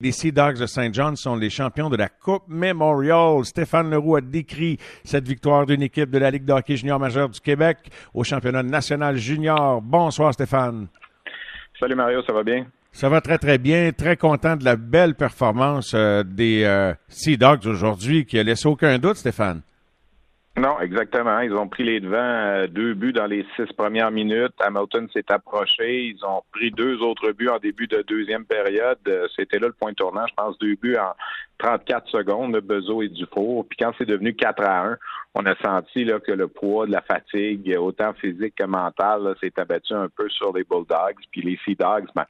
Les Sea Dogs de Saint John sont les champions de la Coupe Memorial. Stéphane Leroux a décrit cette victoire d'une équipe de la Ligue de hockey junior majeur du Québec au championnat national junior. Bonsoir Stéphane. Salut Mario, ça va bien? Ça va très très bien. Très content de la belle performance euh, des euh, Sea Dogs aujourd'hui qui a laissé aucun doute Stéphane. Non, exactement. Ils ont pris les devants, euh, deux buts dans les six premières minutes. Hamilton s'est approché. Ils ont pris deux autres buts en début de deuxième période. Euh, c'était là le point tournant, je pense, deux buts en 34 secondes, de Bezo et Dufour. Puis quand c'est devenu 4 à 1, on a senti là, que le poids de la fatigue, autant physique que mentale, s'est abattu un peu sur les Bulldogs. Puis les Sea Dogs, ben,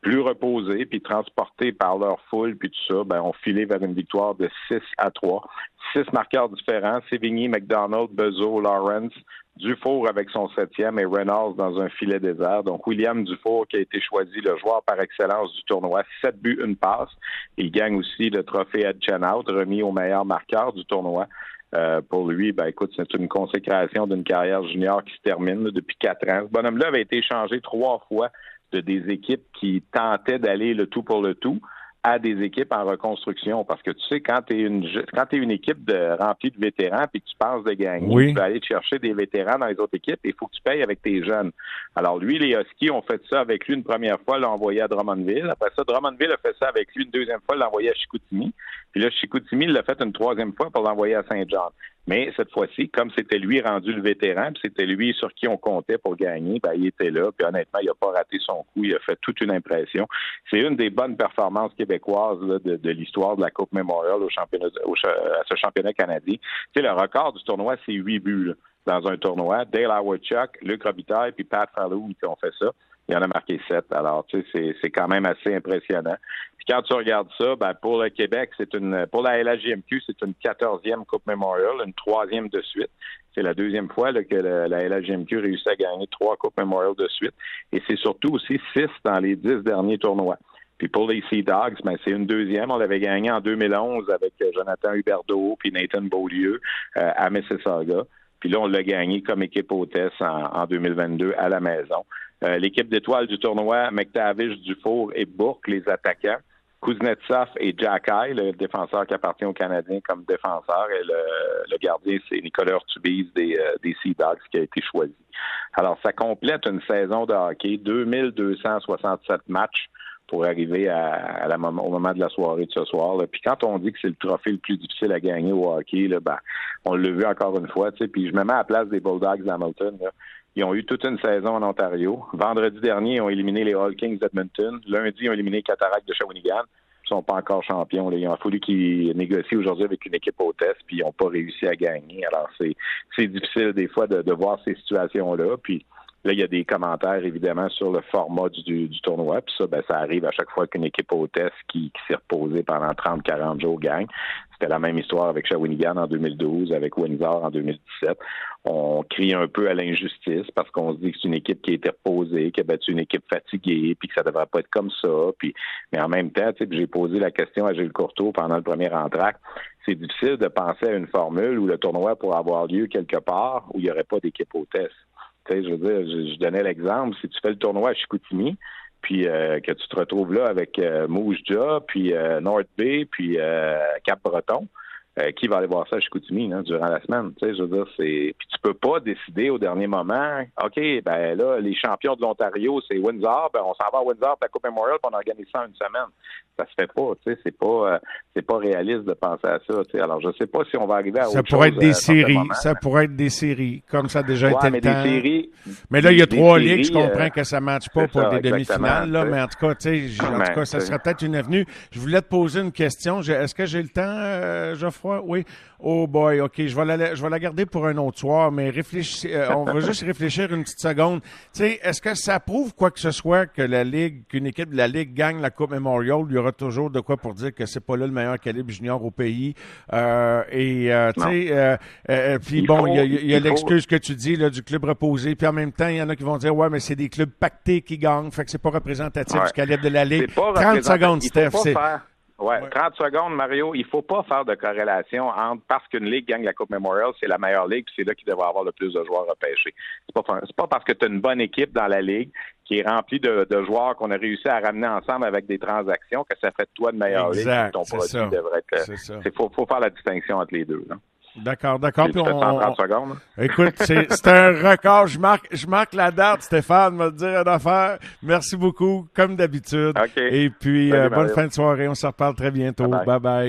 plus reposés, puis transportés par leur foule, puis tout ça, ben, on filait vers une victoire de 6 à 3. Six marqueurs différents, Sévigny, McDonald, Bezo, Lawrence, Dufour avec son septième et Reynolds dans un filet désert. Donc, William Dufour qui a été choisi le joueur par excellence du tournoi. Sept buts, une passe. Il gagne aussi le trophée Ed Out, remis au meilleur marqueur du tournoi. Euh, pour lui, ben écoute, c'est une consécration d'une carrière junior qui se termine depuis quatre ans. Ce bonhomme-là avait été changé trois fois de des équipes qui tentaient d'aller le tout pour le tout à des équipes en reconstruction. Parce que tu sais, quand tu es une quand es une équipe de, remplie de vétérans puis que tu penses de gagner, tu vas aller chercher des vétérans dans les autres équipes et il faut que tu payes avec tes jeunes. Alors lui, les Huskies ont fait ça avec lui une première fois, l'ont envoyé à Drummondville. Après ça, Drummondville a fait ça avec lui une deuxième fois, l'a envoyé à Chicoutimi. Puis là, Chicoutimi l'a fait une troisième fois pour l'envoyer à Saint-Jean. Mais cette fois-ci, comme c'était lui rendu le vétéran, puis c'était lui sur qui on comptait pour gagner, ben, il était là. Puis honnêtement, il n'a pas raté son coup. Il a fait toute une impression. C'est une des bonnes performances québécoises de, l'histoire de la Coupe Memorial au championnat, à ce championnat canadien. Tu sais, le record du tournoi, c'est huit buts dans un tournoi. Dale Howard Chuck, Luc Robitaille, puis Pat Fallow qui ont fait ça. Il en a marqué sept. Alors, tu sais, c'est quand même assez impressionnant. Puis quand tu regardes ça, ben, pour le Québec, c'est une pour la LHJMQ, c'est une quatorzième Coupe Memorial, une troisième de suite. C'est la deuxième fois que la, la réussit à gagner trois Coupes Memorial de suite. Et c'est surtout aussi six dans les dix derniers tournois. Puis pour les Sea Dogs, ben, c'est une deuxième. On l'avait gagné en 2011 avec euh, Jonathan Huberdeau puis Nathan Beaulieu euh, à Mississauga. Puis là, on l'a gagné comme équipe hôtesse en, en 2022 à la maison. Euh, l'équipe d'étoiles du tournoi, McTavish, Dufour et Bourque, les attaquants. Kuznetsov et Jack le défenseur qui appartient aux Canadiens comme défenseur, et le, gardien, c'est Nicolas Ortubise des, euh, des Sea Dogs qui a été choisi. Alors, ça complète une saison de hockey, 2267 matchs pour arriver au moment de la soirée de ce soir. Puis quand on dit que c'est le trophée le plus difficile à gagner au hockey, là, ben, on l'a vu encore une fois. Puis je me mets à la place des Bulldogs d'Hamilton. Ils ont eu toute une saison en Ontario. Vendredi dernier, ils ont éliminé les All Kings d'Edmonton. Lundi, ils ont éliminé les de Shawinigan. Ils sont pas encore champions. Il a fallu qu'ils négocient aujourd'hui avec une équipe hôtesse, puis ils n'ont pas réussi à gagner. Alors, c'est, c'est difficile des fois de, de voir ces situations-là. Puis Là, il y a des commentaires, évidemment, sur le format du, du tournoi. Puis ça, ben, ça arrive à chaque fois qu'une équipe hôtesse qui, qui s'est reposée pendant 30-40 jours gagne. C'était la même histoire avec Shawinigan en 2012, avec Windsor en 2017. On crie un peu à l'injustice parce qu'on se dit que c'est une équipe qui a été reposée, qui a battu une équipe fatiguée, puis que ça devrait pas être comme ça. Puis, mais en même temps, j'ai posé la question à Gilles Courteau pendant le premier entracte. C'est difficile de penser à une formule où le tournoi pourrait avoir lieu quelque part où il n'y aurait pas d'équipe hôtesse je veux dire, je, donnais l'exemple, si tu fais le tournoi à Chicoutimi, puis euh, que tu te retrouves là avec euh, Moujja, puis euh, North Bay, puis euh, Cap-Breton, euh, qui va aller voir ça à Chicoutimi hein, durant la semaine? Tu sais, je veux dire, c'est. Puis tu peux pas décider au dernier moment, OK, ben là, les champions de l'Ontario, c'est Windsor, ben on s'en va à Windsor pour la Coupe Memorial, puis on organise ça en une semaine. Ça se fait pas, tu sais, c'est pas euh, c'est pas réaliste de penser à ça. Tu sais. Alors je sais pas si on va arriver à Ça pourrait être des séries. Ça pourrait être des séries, comme ça a déjà été mais le temps. Des séries, mais là, il y a trois ligues, je comprends que ça ne matche pas pour des demi-finales, là, mais en tout cas, tu sais, en tout cas, ça serait peut-être une avenue. Je voulais te poser une question. Est-ce que j'ai le temps, Oui. Oh boy, OK, je vais la, je vais la garder pour un autre soir, mais réfléchis, euh, on va juste réfléchir une petite seconde. Tu sais, est-ce que ça prouve quoi que ce soit que la Ligue, qu'une équipe de la Ligue gagne la Coupe Memorial? Il y aura toujours de quoi pour dire que c'est pas là le meilleur calibre junior au pays. Euh, et, euh, tu sais, euh, puis bon, il y a, l'excuse que tu dis, là, du club reposé, puis en même temps, il y en a qui vont dire, ouais, mais c'est des clubs pactés qui gagnent, fait que c'est pas représentatif du calibre de la Ligue. 30 secondes, Steph. Ouais, 30 secondes, Mario. Il faut pas faire de corrélation entre parce qu'une ligue gagne la Coupe Memorial, c'est la meilleure ligue, puis c'est là qu'il devrait avoir le plus de joueurs repêchés. C'est pas, pas parce que tu as une bonne équipe dans la ligue qui est remplie de, joueurs qu'on a réussi à ramener ensemble avec des transactions que ça fait de toi de meilleure ligue. Ton produit ça. devrait être. Il faut, faut, faire la distinction entre les deux. Là. D'accord, d'accord. Puis on, secondes. Écoute, c'est un record. Je marque, je marque la date, Stéphane, me dire une affaire. Merci beaucoup, comme d'habitude. Et puis, euh, bonne fin de soirée. On se reparle très bientôt. bye. bye.